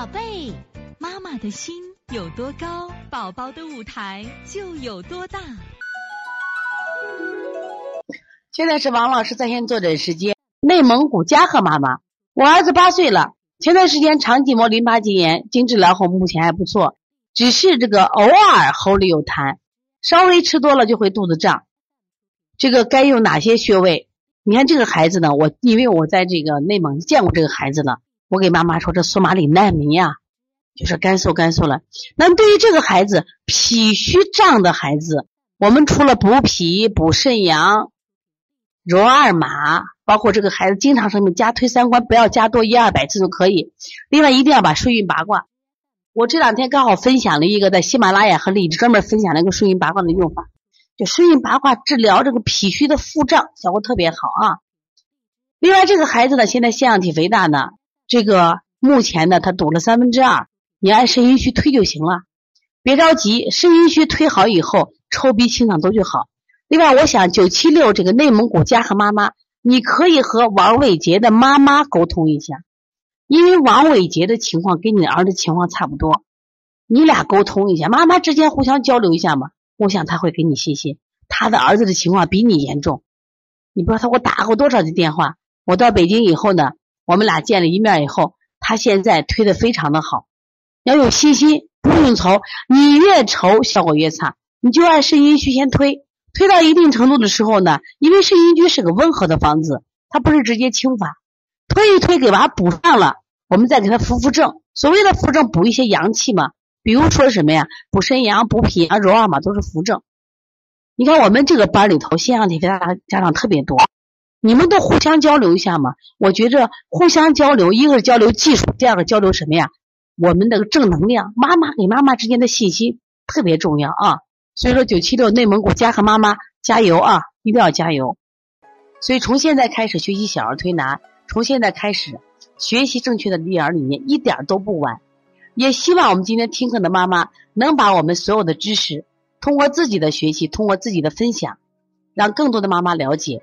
宝贝，妈妈的心有多高，宝宝的舞台就有多大。现在是王老师在线坐诊时间。内蒙古嘉禾妈妈，我儿子八岁了，前段时间肠系膜淋巴结炎，经治疗后目前还不错，只是这个偶尔喉里有痰，稍微吃多了就会肚子胀。这个该用哪些穴位？你看这个孩子呢，我因为我在这个内蒙见过这个孩子了，我给妈妈说这索马里难民呀，就是甘肃甘肃了。那对于这个孩子脾虚胀的孩子，我们除了补脾、补肾阳、揉二马，包括这个孩子经常生病加推三关，不要加多一二百次就可以。另外一定要把顺运八卦。我这两天刚好分享了一个在喜马拉雅和荔枝专门分享了一个顺运八卦的用法。就顺运八卦治疗这个脾虚的腹胀，效果特别好啊。另外，这个孩子呢，现在腺样体肥大呢，这个目前呢，他堵了三分之二，你按肾阴虚推就行了，别着急，肾阴虚推好以后，抽鼻清嗓都就好。另外，我想九七六这个内蒙古嘉禾妈妈，你可以和王伟杰的妈妈沟通一下，因为王伟杰的情况跟你儿子情况差不多，你俩沟通一下，妈妈之间互相交流一下嘛。我想他会给你信心，他的儿子的情况比你严重，你不知道他给我打过多少次电话。我到北京以后呢，我们俩见了一面以后，他现在推的非常的好，要有信心，不用愁。你越愁效果越差，你就按肾阴虚先推，推到一定程度的时候呢，因为肾阴虚是个温和的方子，它不是直接清法，推一推给娃补上了，我们再给他扶扶正。所谓的扶正，补一些阳气嘛。比如说什么呀？补肾阳、补脾阳、揉二马都是扶正。你看我们这个班里头，腺样体肥大家长特别多，你们都互相交流一下嘛。我觉着互相交流，一个是交流技术，第二个交流什么呀？我们那个正能量，妈妈给妈妈之间的信息特别重要啊。所以说，九七六内蒙古嘉禾妈妈加油啊，一定要加油。所以从现在开始学习小儿推拿，从现在开始学习正确的育儿理念，一点都不晚。也希望我们今天听课的妈妈能把我们所有的知识，通过自己的学习，通过自己的分享，让更多的妈妈了解，